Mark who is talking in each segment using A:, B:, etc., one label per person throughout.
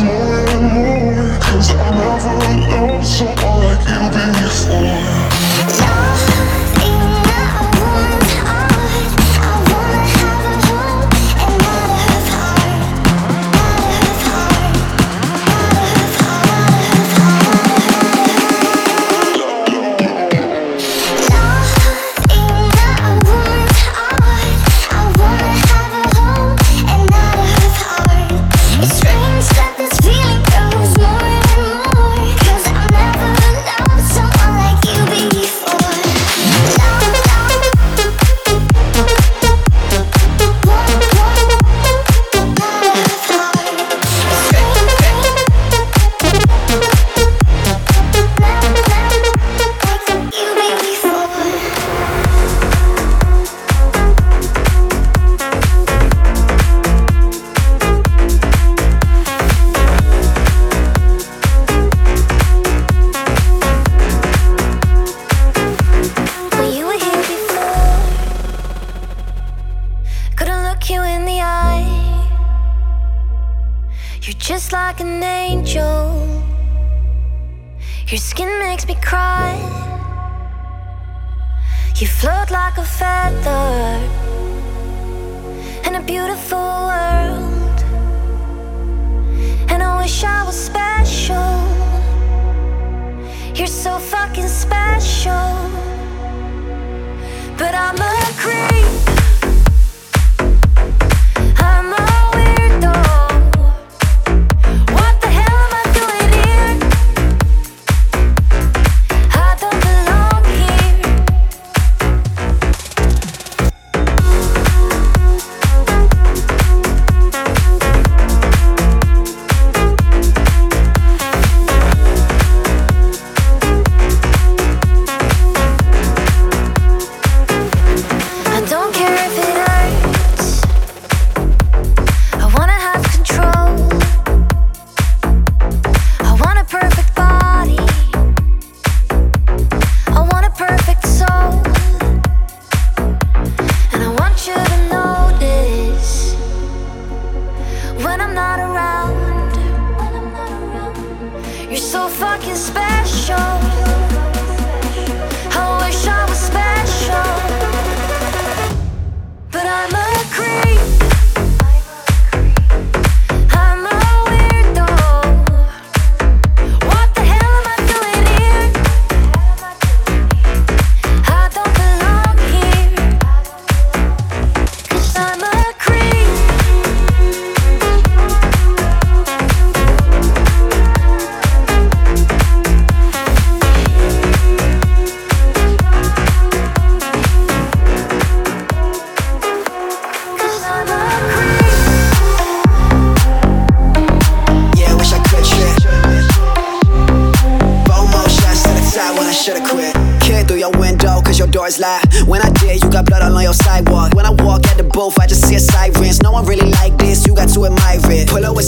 A: More and more Cause I've never
B: Your skin makes me cry. You float like a feather in a beautiful world. And I wish I was special. You're so fucking special. But I'm a creep.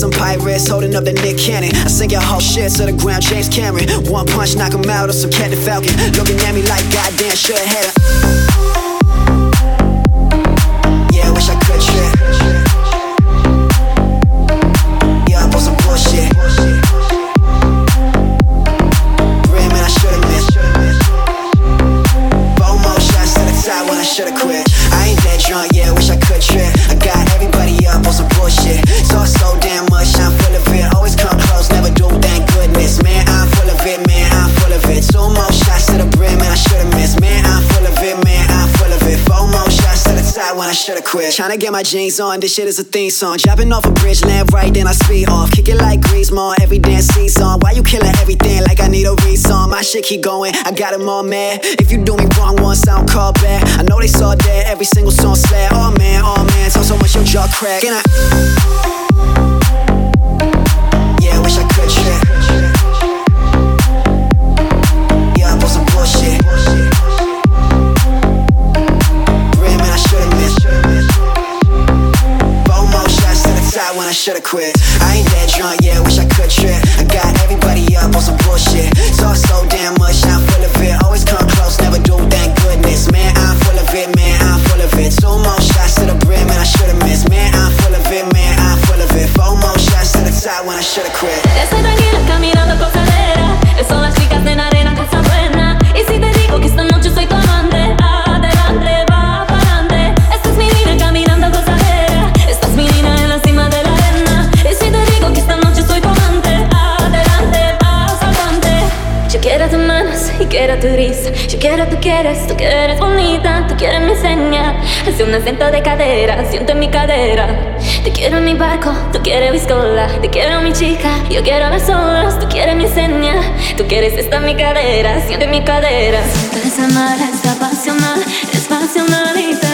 C: some pirates holding up the Nick Cannon. I sink your whole shit to the ground, James Cameron. One punch, knock him out, or some Captain Falcon. Looking at me like goddamn, should have had a. I should've quit. Tryna get my jeans on, this shit is a theme song. Dropping off a bridge, land right, then I speed off. Kick it like Griezmann, every dance season. Why you killing everything like I need a reason? My shit keep going, I got him all mad. If you do me wrong once, I don't call back. I know they saw that, every single song slap. Oh man, oh man, talk so much, your jaw crack. And I. quit.
D: hice una senta de cadera, siento en mi cadera. Te quiero en mi barco, tú quieres mi cola, te quiero mi chica, yo quiero las olas, tú quieres mi seña, tú quieres esta mi cadera, siento en mi cadera. Siento esa mala, esa pasional, es pasionalita.